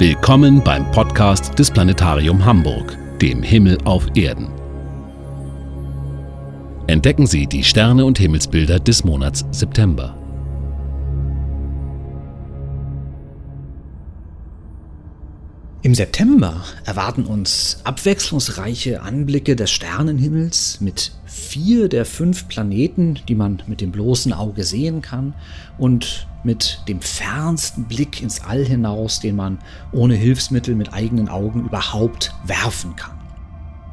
Willkommen beim Podcast des Planetarium Hamburg, dem Himmel auf Erden. Entdecken Sie die Sterne und Himmelsbilder des Monats September. Im September erwarten uns abwechslungsreiche Anblicke des Sternenhimmels mit vier der fünf Planeten, die man mit dem bloßen Auge sehen kann und mit dem fernsten Blick ins All hinaus, den man ohne Hilfsmittel mit eigenen Augen überhaupt werfen kann.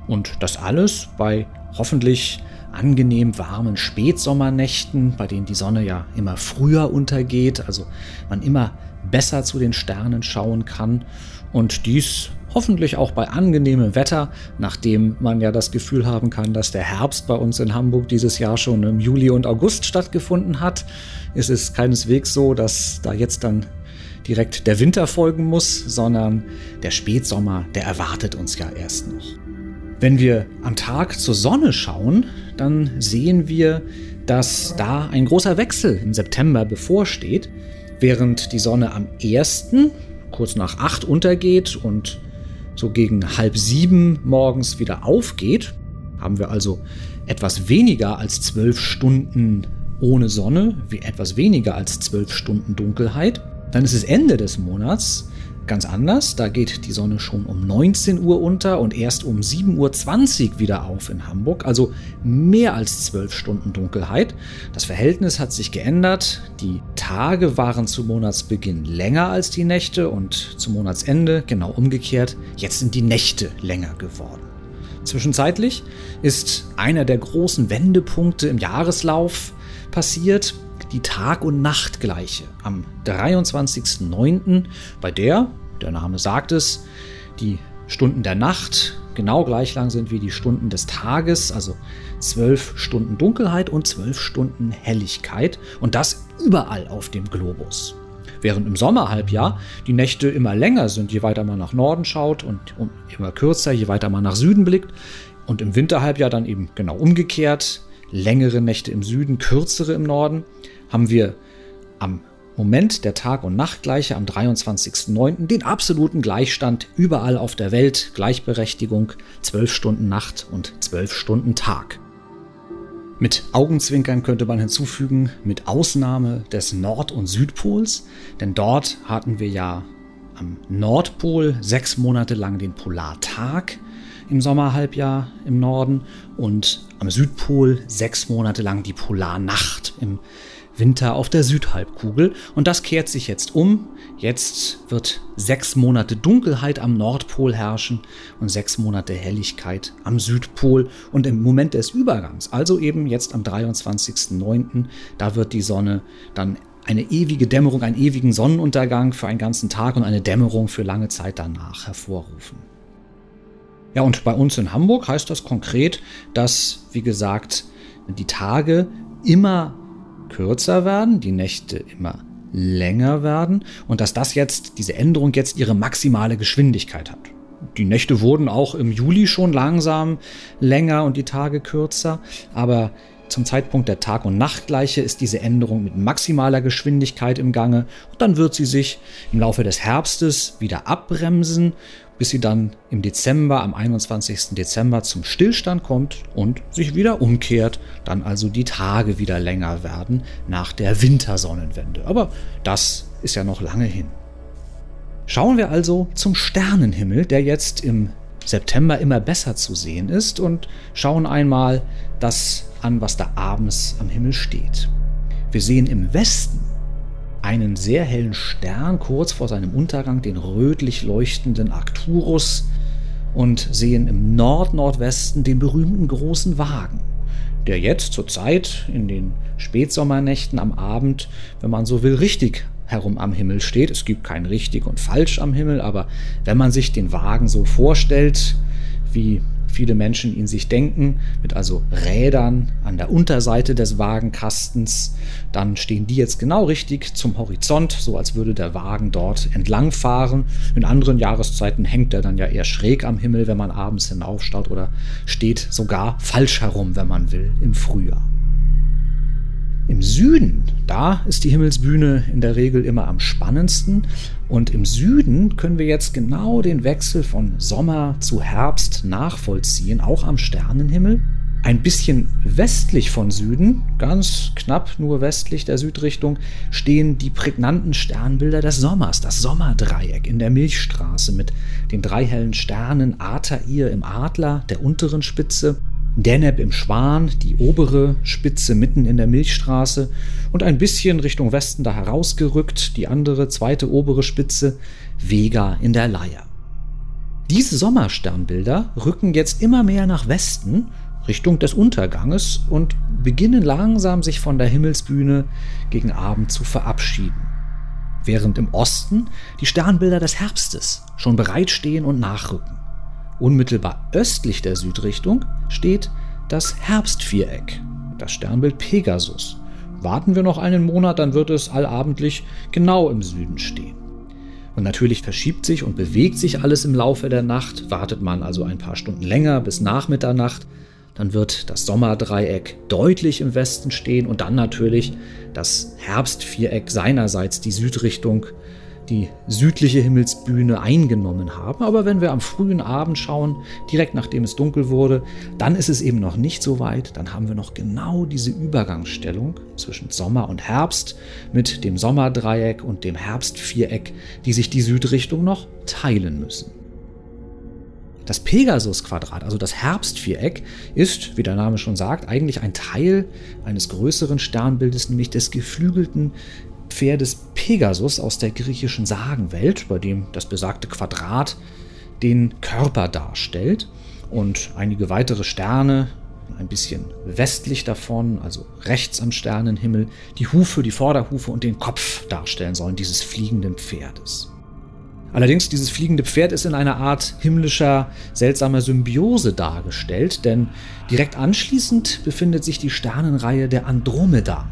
Und das alles bei hoffentlich angenehm warmen Spätsommernächten, bei denen die Sonne ja immer früher untergeht, also man immer besser zu den Sternen schauen kann und dies hoffentlich auch bei angenehmem Wetter, nachdem man ja das Gefühl haben kann, dass der Herbst bei uns in Hamburg dieses Jahr schon im Juli und August stattgefunden hat. Es ist keineswegs so, dass da jetzt dann direkt der Winter folgen muss, sondern der Spätsommer, der erwartet uns ja erst noch. Wenn wir am Tag zur Sonne schauen, dann sehen wir, dass da ein großer Wechsel im September bevorsteht. Während die Sonne am 1 kurz nach acht untergeht und so gegen halb sieben morgens wieder aufgeht, haben wir also etwas weniger als zwölf Stunden ohne Sonne, wie etwas weniger als zwölf Stunden Dunkelheit. Dann ist es Ende des Monats ganz anders. Da geht die Sonne schon um 19 Uhr unter und erst um 7.20 Uhr wieder auf in Hamburg. Also mehr als 12 Stunden Dunkelheit. Das Verhältnis hat sich geändert. Die Tage waren zu Monatsbeginn länger als die Nächte und zum Monatsende genau umgekehrt. Jetzt sind die Nächte länger geworden. Zwischenzeitlich ist einer der großen Wendepunkte im Jahreslauf passiert die Tag- und Nachtgleiche am 23.09., bei der, der Name sagt es, die Stunden der Nacht genau gleich lang sind wie die Stunden des Tages, also zwölf Stunden Dunkelheit und zwölf Stunden Helligkeit und das überall auf dem Globus. Während im Sommerhalbjahr die Nächte immer länger sind, je weiter man nach Norden schaut und immer kürzer, je weiter man nach Süden blickt. Und im Winterhalbjahr dann eben genau umgekehrt, längere Nächte im Süden, kürzere im Norden haben wir am Moment der Tag- und Nachtgleiche am 23.09. den absoluten Gleichstand überall auf der Welt, Gleichberechtigung, 12 Stunden Nacht und 12 Stunden Tag. Mit Augenzwinkern könnte man hinzufügen, mit Ausnahme des Nord- und Südpols, denn dort hatten wir ja am Nordpol sechs Monate lang den Polartag im Sommerhalbjahr im Norden und am Südpol sechs Monate lang die Polarnacht im Winter auf der Südhalbkugel und das kehrt sich jetzt um. Jetzt wird sechs Monate Dunkelheit am Nordpol herrschen und sechs Monate Helligkeit am Südpol und im Moment des Übergangs, also eben jetzt am 23.09., da wird die Sonne dann eine ewige Dämmerung, einen ewigen Sonnenuntergang für einen ganzen Tag und eine Dämmerung für lange Zeit danach hervorrufen. Ja, und bei uns in Hamburg heißt das konkret, dass, wie gesagt, die Tage immer kürzer werden, die Nächte immer länger werden und dass das jetzt, diese Änderung jetzt ihre maximale Geschwindigkeit hat. Die Nächte wurden auch im Juli schon langsam länger und die Tage kürzer, aber zum Zeitpunkt der Tag- und Nachtgleiche ist diese Änderung mit maximaler Geschwindigkeit im Gange und dann wird sie sich im Laufe des Herbstes wieder abbremsen bis sie dann im Dezember, am 21. Dezember zum Stillstand kommt und sich wieder umkehrt, dann also die Tage wieder länger werden nach der Wintersonnenwende. Aber das ist ja noch lange hin. Schauen wir also zum Sternenhimmel, der jetzt im September immer besser zu sehen ist und schauen einmal das an, was da abends am Himmel steht. Wir sehen im Westen einen sehr hellen Stern kurz vor seinem Untergang, den rötlich leuchtenden Arcturus, und sehen im Nord-Nordwesten den berühmten großen Wagen, der jetzt zur Zeit in den Spätsommernächten am Abend, wenn man so will, richtig herum am Himmel steht. Es gibt kein richtig und falsch am Himmel, aber wenn man sich den Wagen so vorstellt, wie viele Menschen ihn sich denken, mit also Rädern an der Unterseite des Wagenkastens. Dann stehen die jetzt genau richtig zum Horizont, so als würde der Wagen dort entlangfahren. In anderen Jahreszeiten hängt er dann ja eher schräg am Himmel, wenn man abends hinaufstaut oder steht sogar falsch herum, wenn man will, im Frühjahr. Im Süden Da ist die Himmelsbühne in der Regel immer am spannendsten. Und im Süden können wir jetzt genau den Wechsel von Sommer zu Herbst nachvollziehen, auch am Sternenhimmel. Ein bisschen westlich von Süden, ganz knapp nur westlich der Südrichtung, stehen die prägnanten Sternbilder des Sommers, das Sommerdreieck in der Milchstraße mit den drei hellen Sternen Atair im Adler, der unteren Spitze, Deneb im Schwan, die obere Spitze mitten in der Milchstraße und ein bisschen Richtung Westen da herausgerückt, die andere zweite obere Spitze, Vega in der Leier. Diese Sommersternbilder rücken jetzt immer mehr nach Westen Richtung des Unterganges und beginnen langsam sich von der Himmelsbühne gegen Abend zu verabschieden. Während im Osten die Sternbilder des Herbstes schon bereitstehen und nachrücken. Unmittelbar östlich der Südrichtung steht das Herbstviereck, das Sternbild Pegasus. Warten wir noch einen Monat, dann wird es allabendlich genau im Süden stehen. Und natürlich verschiebt sich und bewegt sich alles im Laufe der Nacht. Wartet man also ein paar Stunden länger bis nach Mitternacht, dann wird das Sommerdreieck deutlich im Westen stehen und dann natürlich das Herbstviereck seinerseits die Südrichtung, die südliche Himmelsbühne eingenommen haben. Aber wenn wir am frühen Abend schauen, direkt nachdem es dunkel wurde, dann ist es eben noch nicht so weit. Dann haben wir noch genau diese Übergangsstellung zwischen Sommer und Herbst mit dem Sommerdreieck und dem Herbstviereck, die sich die Südrichtung noch teilen müssen. Das Pegasus-Quadrat, also das Herbstviereck, ist, wie der Name schon sagt, eigentlich ein Teil eines größeren Sternbildes, nämlich des geflügelten Pferdes Pegasus aus der griechischen Sagenwelt, bei dem das besagte Quadrat den Körper darstellt und einige weitere Sterne ein bisschen westlich davon, also rechts am Sternenhimmel, die Hufe, die Vorderhufe und den Kopf darstellen sollen dieses fliegenden Pferdes. Allerdings, dieses fliegende Pferd ist in einer Art himmlischer, seltsamer Symbiose dargestellt, denn direkt anschließend befindet sich die Sternenreihe der Andromeda,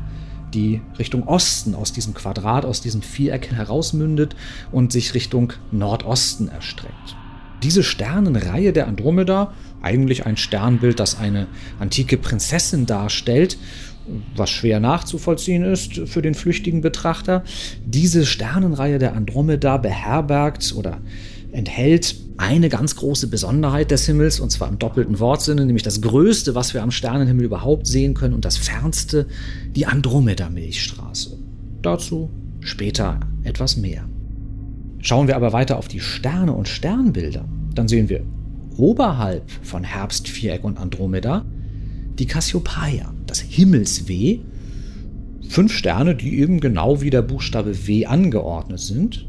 die Richtung Osten aus diesem Quadrat, aus diesem Viereck herausmündet und sich Richtung Nordosten erstreckt. Diese Sternenreihe der Andromeda, eigentlich ein Sternbild, das eine antike Prinzessin darstellt, was schwer nachzuvollziehen ist für den flüchtigen Betrachter. Diese Sternenreihe der Andromeda beherbergt oder enthält eine ganz große Besonderheit des Himmels, und zwar im doppelten Wortsinne, nämlich das Größte, was wir am Sternenhimmel überhaupt sehen können, und das Fernste, die Andromeda-Milchstraße. Dazu später etwas mehr. Schauen wir aber weiter auf die Sterne und Sternbilder, dann sehen wir oberhalb von Herbstviereck und Andromeda die Cassiopeia, das Himmelsweh. Fünf Sterne, die eben genau wie der Buchstabe W angeordnet sind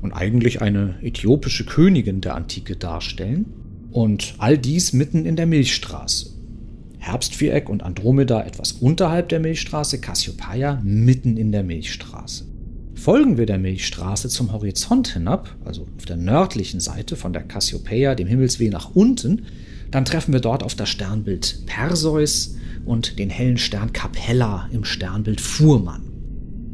und eigentlich eine äthiopische Königin der Antike darstellen. Und all dies mitten in der Milchstraße. Herbstviereck und Andromeda etwas unterhalb der Milchstraße, Cassiopeia mitten in der Milchstraße. Folgen wir der Milchstraße zum Horizont hinab, also auf der nördlichen Seite von der Cassiopeia, dem Himmelsweh nach unten, dann treffen wir dort auf das Sternbild Perseus und den hellen Stern Capella im Sternbild Fuhrmann.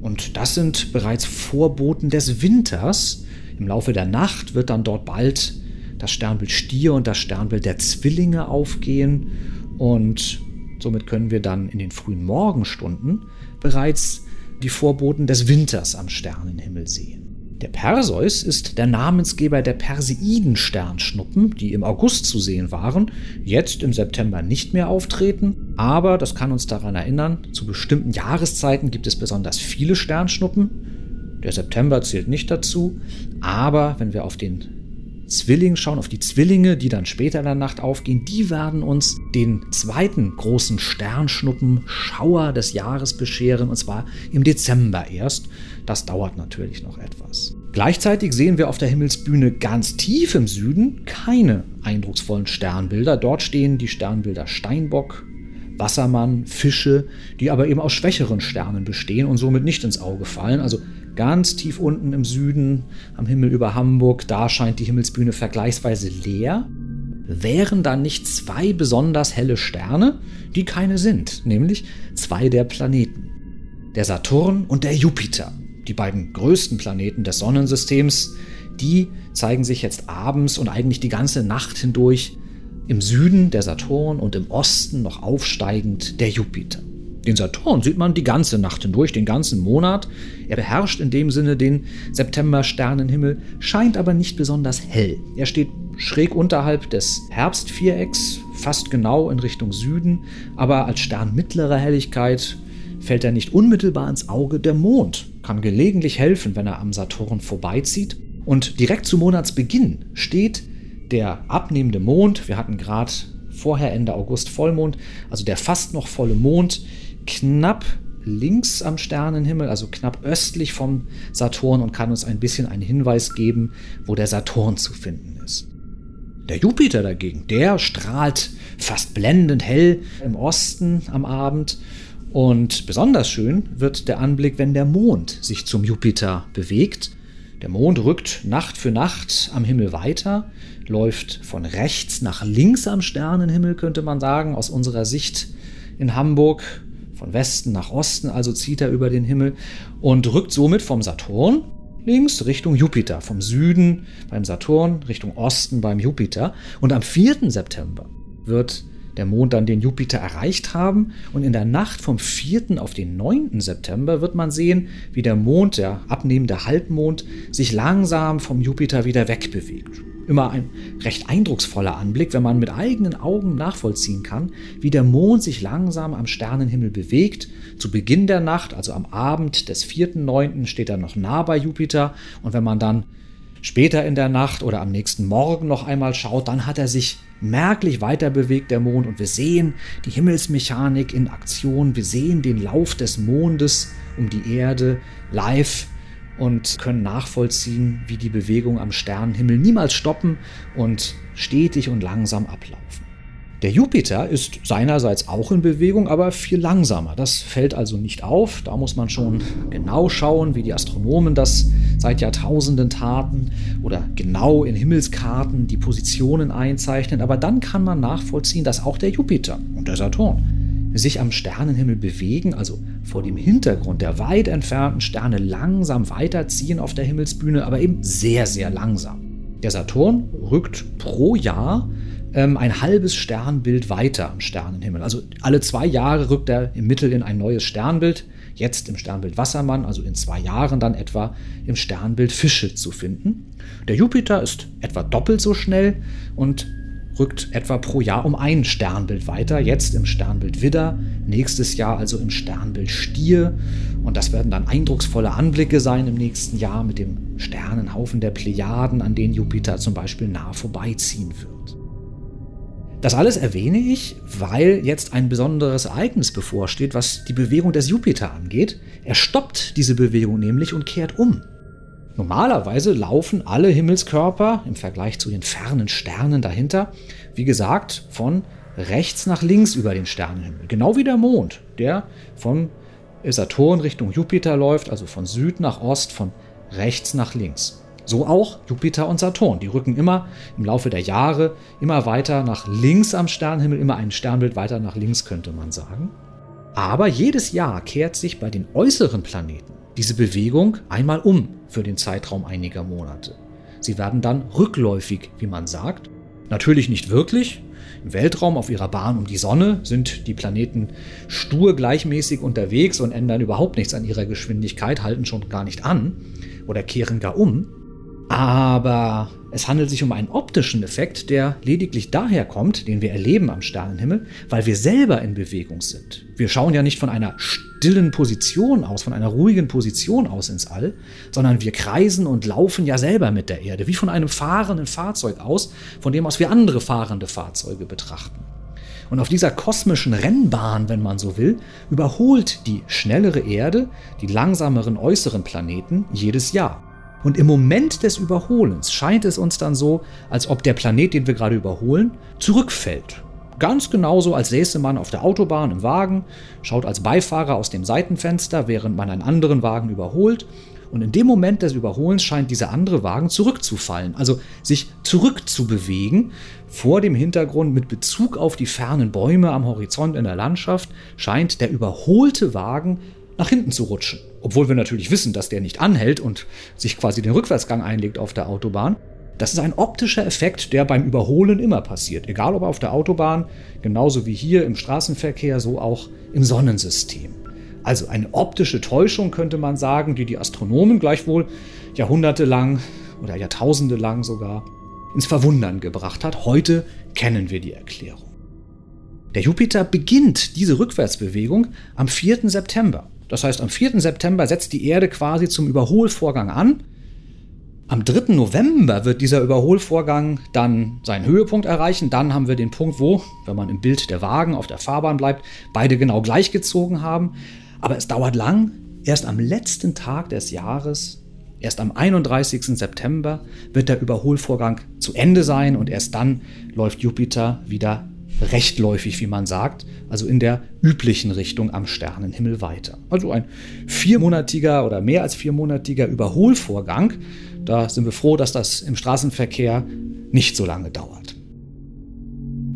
Und das sind bereits Vorboten des Winters. Im Laufe der Nacht wird dann dort bald das Sternbild Stier und das Sternbild der Zwillinge aufgehen und somit können wir dann in den frühen Morgenstunden bereits die Vorboten des Winters am Sternenhimmel sehen. Der Perseus ist der Namensgeber der Perseiden-Sternschnuppen, die im August zu sehen waren, jetzt im September nicht mehr auftreten, aber das kann uns daran erinnern, zu bestimmten Jahreszeiten gibt es besonders viele Sternschnuppen. Der September zählt nicht dazu, aber wenn wir auf den Zwilling schauen, auf die Zwillinge, die dann später in der Nacht aufgehen, die werden uns den zweiten großen Sternschnuppen-Schauer des Jahres bescheren, und zwar im Dezember erst. Das dauert natürlich noch etwas. Gleichzeitig sehen wir auf der Himmelsbühne ganz tief im Süden keine eindrucksvollen Sternbilder. Dort stehen die Sternbilder Steinbock, Wassermann, Fische, die aber eben aus schwächeren Sternen bestehen und somit nicht ins Auge fallen. Also Ganz tief unten im Süden, am Himmel über Hamburg, da scheint die Himmelsbühne vergleichsweise leer. Wären dann nicht zwei besonders helle Sterne, die keine sind, nämlich zwei der Planeten. Der Saturn und der Jupiter, die beiden größten Planeten des Sonnensystems, die zeigen sich jetzt abends und eigentlich die ganze Nacht hindurch im Süden der Saturn und im Osten noch aufsteigend der Jupiter. Den Saturn sieht man die ganze Nacht hindurch, den ganzen Monat. Er beherrscht in dem Sinne den September-Sternenhimmel, scheint aber nicht besonders hell. Er steht schräg unterhalb des Herbstvierecks, fast genau in Richtung Süden, aber als Stern mittlerer Helligkeit fällt er nicht unmittelbar ins Auge. Der Mond kann gelegentlich helfen, wenn er am Saturn vorbeizieht. Und direkt zu Monatsbeginn steht der abnehmende Mond. Wir hatten gerade vorher Ende August Vollmond, also der fast noch volle Mond, knapp links am Sternenhimmel, also knapp östlich vom Saturn und kann uns ein bisschen einen Hinweis geben, wo der Saturn zu finden ist. Der Jupiter dagegen, der strahlt fast blendend hell im Osten am Abend und besonders schön wird der Anblick, wenn der Mond sich zum Jupiter bewegt. Der Mond rückt Nacht für Nacht am Himmel weiter, läuft von rechts nach links am Sternenhimmel, könnte man sagen, aus unserer Sicht in Hamburg, von Westen nach Osten, also zieht er über den Himmel und rückt somit vom Saturn links Richtung Jupiter, vom Süden beim Saturn Richtung Osten beim Jupiter. Und am 4. September wird der Mond dann den Jupiter erreicht haben. Und in der Nacht vom 4. auf den 9. September wird man sehen, wie der Mond, der abnehmende Halbmond, sich langsam vom Jupiter wieder wegbewegt. Immer ein recht eindrucksvoller Anblick, wenn man mit eigenen Augen nachvollziehen kann, wie der Mond sich langsam am Sternenhimmel bewegt. Zu Beginn der Nacht, also am Abend des 4.9., steht er noch nah bei Jupiter. Und wenn man dann später in der Nacht oder am nächsten Morgen noch einmal schaut, dann hat er sich merklich weiter bewegt, der Mond, und wir sehen die Himmelsmechanik in Aktion, wir sehen den Lauf des Mondes um die Erde live und können nachvollziehen, wie die Bewegung am Sternenhimmel niemals stoppen und stetig und langsam ablaufen. Der Jupiter ist seinerseits auch in Bewegung, aber viel langsamer. Das fällt also nicht auf. Da muss man schon genau schauen, wie die Astronomen das seit Jahrtausenden taten oder genau in Himmelskarten die Positionen einzeichnen. Aber dann kann man nachvollziehen, dass auch der Jupiter und der Saturn sich am Sternenhimmel bewegen, also vor dem Hintergrund der weit entfernten Sterne langsam weiterziehen auf der Himmelsbühne, aber eben sehr, sehr langsam. Der Saturn rückt pro Jahr ähm, ein halbes Sternbild weiter am Sternenhimmel. Also alle zwei Jahre rückt er im Mittel in ein neues Sternbild. Jetzt im Sternbild Wassermann, also in zwei Jahren dann etwa im Sternbild Fische zu finden. Der Jupiter ist etwa doppelt so schnell und rückt etwa pro Jahr um ein Sternbild weiter. Jetzt im Sternbild Widder, nächstes Jahr also im Sternbild Stier. Und das werden dann eindrucksvolle Anblicke sein im nächsten Jahr mit dem Sternenhaufen der Plejaden, an denen Jupiter zum Beispiel nah vorbeiziehen wird. Das alles erwähne ich, weil jetzt ein besonderes Ereignis bevorsteht, was die Bewegung des Jupiter angeht. Er stoppt diese Bewegung nämlich und kehrt um. Normalerweise laufen alle Himmelskörper im Vergleich zu den fernen Sternen dahinter, wie gesagt, von rechts nach links über den Sternenhimmel. Genau wie der Mond, der vom Saturn Richtung Jupiter läuft, also von Süd nach Ost, von rechts nach links. So auch Jupiter und Saturn. Die rücken immer im Laufe der Jahre immer weiter nach links am Sternenhimmel, immer ein Sternbild weiter nach links, könnte man sagen. Aber jedes Jahr kehrt sich bei den äußeren Planeten diese Bewegung einmal um für den Zeitraum einiger Monate. Sie werden dann rückläufig, wie man sagt. Natürlich nicht wirklich. Im Weltraum auf ihrer Bahn um die Sonne sind die Planeten stur gleichmäßig unterwegs und ändern überhaupt nichts an ihrer Geschwindigkeit, halten schon gar nicht an oder kehren gar um. Aber es handelt sich um einen optischen Effekt, der lediglich daher kommt, den wir erleben am Sternenhimmel, weil wir selber in Bewegung sind. Wir schauen ja nicht von einer stillen Position aus, von einer ruhigen Position aus ins All, sondern wir kreisen und laufen ja selber mit der Erde, wie von einem fahrenden Fahrzeug aus, von dem aus wir andere fahrende Fahrzeuge betrachten. Und auf dieser kosmischen Rennbahn, wenn man so will, überholt die schnellere Erde die langsameren äußeren Planeten jedes Jahr. Und im Moment des Überholens scheint es uns dann so, als ob der Planet, den wir gerade überholen, zurückfällt. Ganz genauso, als säße man auf der Autobahn im Wagen, schaut als Beifahrer aus dem Seitenfenster, während man einen anderen Wagen überholt. Und in dem Moment des Überholens scheint dieser andere Wagen zurückzufallen, also sich zurückzubewegen. Vor dem Hintergrund mit Bezug auf die fernen Bäume am Horizont in der Landschaft scheint der überholte Wagen nach hinten zu rutschen. Obwohl wir natürlich wissen, dass der nicht anhält und sich quasi den Rückwärtsgang einlegt auf der Autobahn. Das ist ein optischer Effekt, der beim Überholen immer passiert, egal ob auf der Autobahn, genauso wie hier im Straßenverkehr, so auch im Sonnensystem. Also eine optische Täuschung könnte man sagen, die die Astronomen gleichwohl jahrhundertelang oder jahrtausende lang sogar ins Verwundern gebracht hat. Heute kennen wir die Erklärung. Der Jupiter beginnt diese Rückwärtsbewegung am 4. September. Das heißt, am 4. September setzt die Erde quasi zum Überholvorgang an am 3. November wird dieser Überholvorgang dann seinen Höhepunkt erreichen. Dann haben wir den Punkt, wo, wenn man im Bild der Wagen auf der Fahrbahn bleibt, beide genau gleich gezogen haben. Aber es dauert lang. Erst am letzten Tag des Jahres, erst am 31. September, wird der Überholvorgang zu Ende sein und erst dann läuft Jupiter wieder rechtläufig, wie man sagt, also in der üblichen Richtung am Sternenhimmel weiter. Also ein viermonatiger oder mehr als viermonatiger Überholvorgang, da sind wir froh, dass das im Straßenverkehr nicht so lange dauert.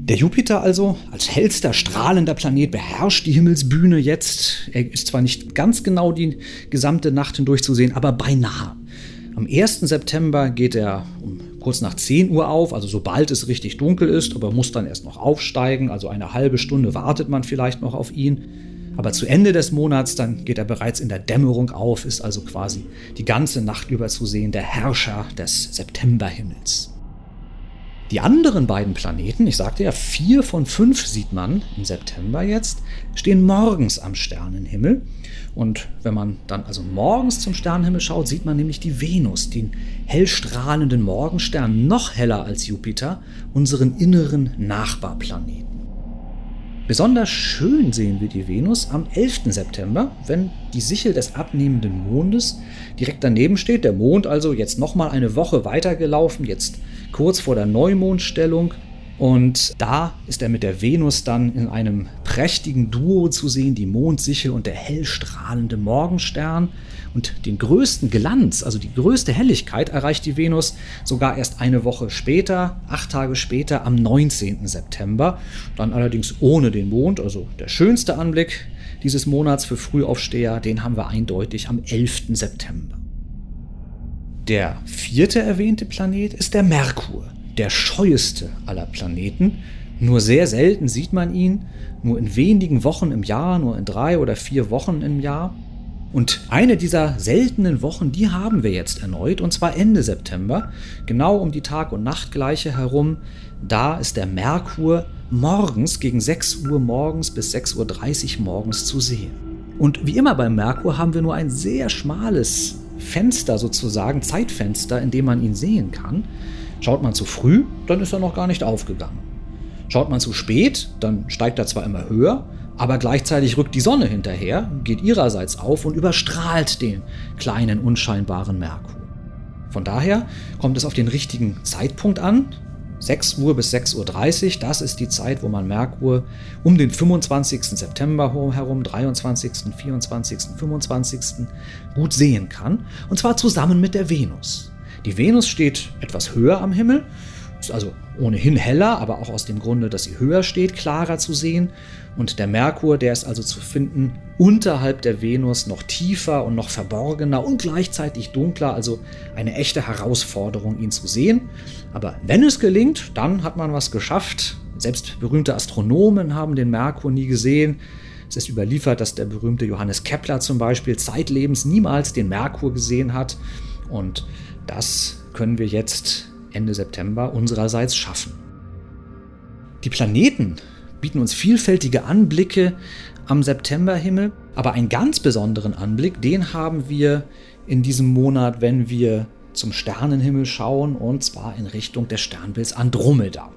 Der Jupiter also als hellster strahlender Planet beherrscht die Himmelsbühne jetzt. Er ist zwar nicht ganz genau die gesamte Nacht hindurch zu sehen, aber beinahe. Am 1. September geht er um kurz nach 10 Uhr auf, also sobald es richtig dunkel ist, aber muss dann erst noch aufsteigen, also eine halbe Stunde wartet man vielleicht noch auf ihn. Aber zu Ende des Monats, dann geht er bereits in der Dämmerung auf, ist also quasi die ganze Nacht über zu sehen, der Herrscher des Septemberhimmels. Die anderen beiden Planeten, ich sagte ja, vier von fünf sieht man im September jetzt, stehen morgens am Sternenhimmel. Und wenn man dann also morgens zum Sternenhimmel schaut, sieht man nämlich die Venus, den hellstrahlenden Morgenstern, noch heller als Jupiter, unseren inneren Nachbarplaneten. Besonders schön sehen wir die Venus am 11. September, wenn die Sichel des abnehmenden Mondes direkt daneben steht. Der Mond also jetzt nochmal eine Woche weitergelaufen, jetzt kurz vor der Neumondstellung. Und da ist er mit der Venus dann in einem prächtigen Duo zu sehen, die Mondsichel und der hellstrahlende Morgenstern. Und den größten Glanz, also die größte Helligkeit, erreicht die Venus sogar erst eine Woche später, acht Tage später, am 19. September. Dann allerdings ohne den Mond, also der schönste Anblick dieses Monats für Frühaufsteher, den haben wir eindeutig am 11. September. Der vierte erwähnte Planet ist der Merkur, der scheueste aller Planeten. Nur sehr selten sieht man ihn, nur in wenigen Wochen im Jahr, nur in drei oder vier Wochen im Jahr. Und eine dieser seltenen Wochen, die haben wir jetzt erneut, und zwar Ende September, genau um die Tag- und Nachtgleiche herum. Da ist der Merkur morgens gegen 6 Uhr morgens bis 6.30 Uhr morgens zu sehen. Und wie immer beim Merkur haben wir nur ein sehr schmales Fenster sozusagen, Zeitfenster, in dem man ihn sehen kann. Schaut man zu früh, dann ist er noch gar nicht aufgegangen. Schaut man zu spät, dann steigt er zwar immer höher, aber gleichzeitig rückt die Sonne hinterher, geht ihrerseits auf und überstrahlt den kleinen unscheinbaren Merkur. Von daher kommt es auf den richtigen Zeitpunkt an. 6 Uhr bis 6.30 Uhr, das ist die Zeit, wo man Merkur um den 25. September herum, 23., 24., 25. gut sehen kann. Und zwar zusammen mit der Venus. Die Venus steht etwas höher am Himmel ist also ohnehin heller, aber auch aus dem Grunde, dass sie höher steht, klarer zu sehen. Und der Merkur, der ist also zu finden unterhalb der Venus noch tiefer und noch verborgener und gleichzeitig dunkler, also eine echte Herausforderung, ihn zu sehen. Aber wenn es gelingt, dann hat man was geschafft. Selbst berühmte Astronomen haben den Merkur nie gesehen. Es ist überliefert, dass der berühmte Johannes Kepler zum Beispiel zeitlebens niemals den Merkur gesehen hat. Und das können wir jetzt Ende September unsererseits schaffen. Die Planeten bieten uns vielfältige Anblicke am Septemberhimmel, aber einen ganz besonderen Anblick, den haben wir in diesem Monat, wenn wir zum Sternenhimmel schauen, und zwar in Richtung des Sternbilds Andromeda.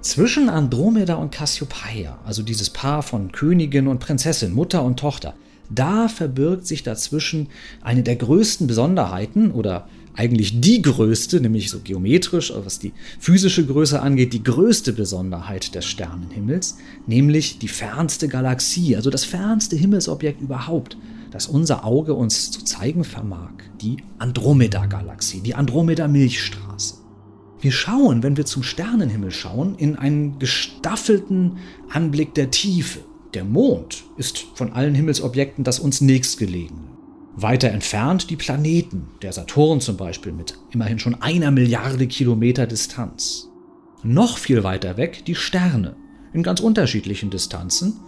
Zwischen Andromeda und Cassiopeia, also dieses Paar von Königin und Prinzessin, Mutter und Tochter, da verbirgt sich dazwischen eine der größten Besonderheiten oder eigentlich die größte, nämlich so geometrisch, was die physische Größe angeht, die größte Besonderheit des Sternenhimmels, nämlich die fernste Galaxie, also das fernste Himmelsobjekt überhaupt, das unser Auge uns zu zeigen vermag, die Andromeda-Galaxie, die Andromeda-Milchstraße. Wir schauen, wenn wir zum Sternenhimmel schauen, in einen gestaffelten Anblick der Tiefe. Der Mond ist von allen Himmelsobjekten das uns nächstgelegene. Weiter entfernt die Planeten, der Saturn zum Beispiel mit immerhin schon einer Milliarde Kilometer Distanz. Noch viel weiter weg die Sterne in ganz unterschiedlichen Distanzen.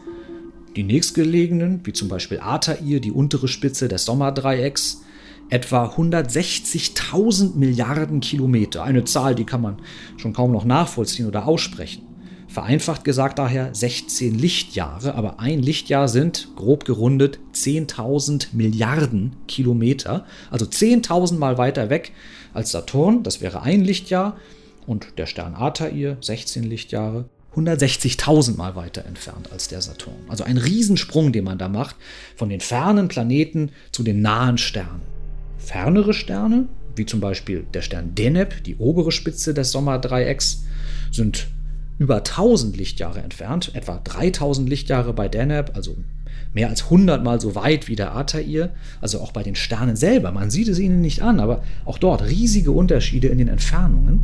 Die nächstgelegenen, wie zum Beispiel Altair, die untere Spitze des Sommerdreiecks, etwa 160.000 Milliarden Kilometer. Eine Zahl, die kann man schon kaum noch nachvollziehen oder aussprechen. Vereinfacht gesagt daher 16 Lichtjahre, aber ein Lichtjahr sind, grob gerundet, 10.000 Milliarden Kilometer, also 10.000 Mal weiter weg als Saturn, das wäre ein Lichtjahr, und der Stern Altair, 16 Lichtjahre, 160.000 Mal weiter entfernt als der Saturn. Also ein Riesensprung, den man da macht, von den fernen Planeten zu den nahen Sternen. Fernere Sterne, wie zum Beispiel der Stern Deneb, die obere Spitze des Sommerdreiecks, sind über 1000 Lichtjahre entfernt, etwa 3000 Lichtjahre bei Deneb, also mehr als 100 Mal so weit wie der Altair, also auch bei den Sternen selber. Man sieht es ihnen nicht an, aber auch dort riesige Unterschiede in den Entfernungen.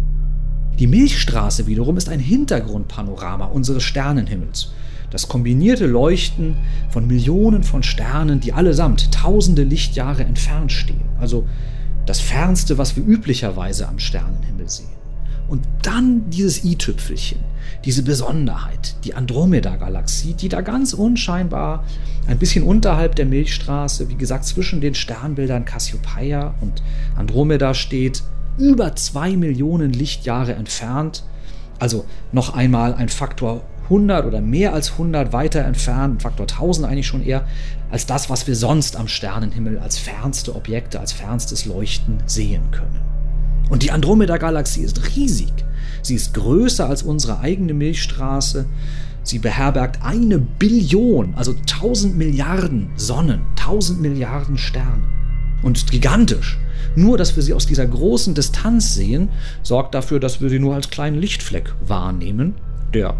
Die Milchstraße wiederum ist ein Hintergrundpanorama unseres Sternenhimmels. Das kombinierte Leuchten von Millionen von Sternen, die allesamt tausende Lichtjahre entfernt stehen. Also das Fernste, was wir üblicherweise am Sternenhimmel sehen. Und dann dieses i-Tüpfelchen, diese Besonderheit, die Andromeda-Galaxie, die da ganz unscheinbar ein bisschen unterhalb der Milchstraße, wie gesagt, zwischen den Sternbildern Cassiopeia und Andromeda steht, über zwei Millionen Lichtjahre entfernt. Also noch einmal ein Faktor 100 oder mehr als 100 weiter entfernt, Faktor 1000 eigentlich schon eher, als das, was wir sonst am Sternenhimmel als fernste Objekte, als fernstes Leuchten sehen können. Und die Andromeda-Galaxie ist riesig. Sie ist größer als unsere eigene Milchstraße. Sie beherbergt eine Billion, also 1000 Milliarden Sonnen, 1000 Milliarden Sterne. Und gigantisch. Nur, dass wir sie aus dieser großen Distanz sehen, sorgt dafür, dass wir sie nur als kleinen Lichtfleck wahrnehmen, der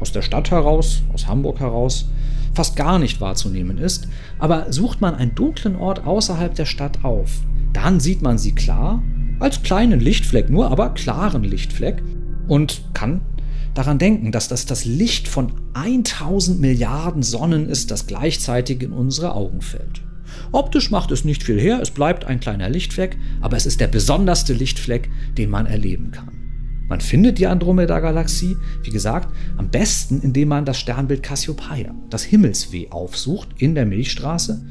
aus der Stadt heraus, aus Hamburg heraus, fast gar nicht wahrzunehmen ist. Aber sucht man einen dunklen Ort außerhalb der Stadt auf, dann sieht man sie klar als kleinen Lichtfleck, nur aber klaren Lichtfleck und kann daran denken, dass das das Licht von 1000 Milliarden Sonnen ist, das gleichzeitig in unsere Augen fällt. Optisch macht es nicht viel her, es bleibt ein kleiner Lichtfleck, aber es ist der besonderste Lichtfleck, den man erleben kann. Man findet die Andromeda-Galaxie, wie gesagt, am besten, indem man das Sternbild Cassiopeia, das Himmelsweh, aufsucht in der Milchstraße.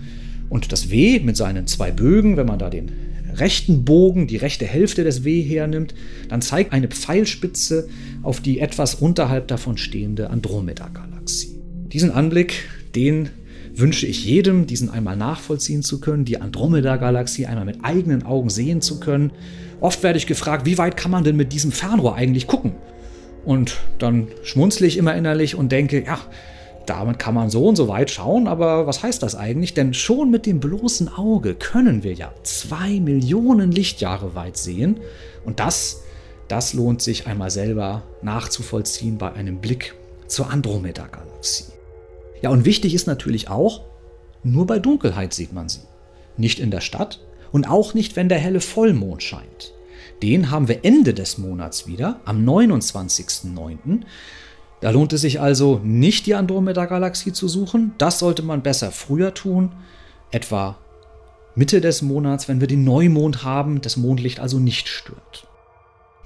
Und das W mit seinen zwei Bögen, wenn man da den rechten Bogen, die rechte Hälfte des W hernimmt, dann zeigt eine Pfeilspitze auf die etwas unterhalb davon stehende Andromeda-Galaxie. Diesen Anblick, den wünsche ich jedem, diesen einmal nachvollziehen zu können, die Andromeda-Galaxie einmal mit eigenen Augen sehen zu können. Oft werde ich gefragt, wie weit kann man denn mit diesem Fernrohr eigentlich gucken? Und dann schmunzle ich immer innerlich und denke, ja, damit kann man so und so weit schauen, aber was heißt das eigentlich? Denn schon mit dem bloßen Auge können wir ja zwei Millionen Lichtjahre weit sehen. Und das, das lohnt sich einmal selber nachzuvollziehen bei einem Blick zur Andromeda-Galaxie. Ja, und wichtig ist natürlich auch, nur bei Dunkelheit sieht man sie. Nicht in der Stadt und auch nicht, wenn der helle Vollmond scheint. Den haben wir Ende des Monats wieder, am 29.09. Da lohnt es sich also nicht, die Andromeda-Galaxie zu suchen. Das sollte man besser früher tun, etwa Mitte des Monats, wenn wir den Neumond haben, das Mondlicht also nicht stört.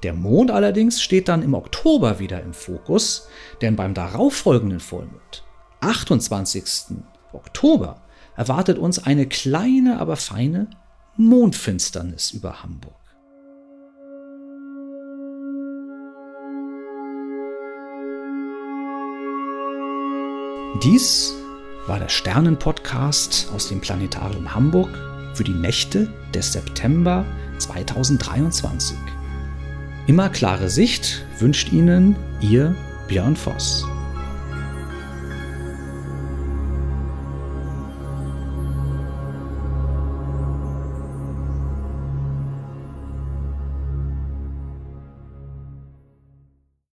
Der Mond allerdings steht dann im Oktober wieder im Fokus, denn beim darauffolgenden Vollmond, 28. Oktober, erwartet uns eine kleine, aber feine Mondfinsternis über Hamburg. Dies war der Sternenpodcast aus dem Planetarium Hamburg für die Nächte des September 2023. Immer klare Sicht wünscht Ihnen Ihr Björn Voss.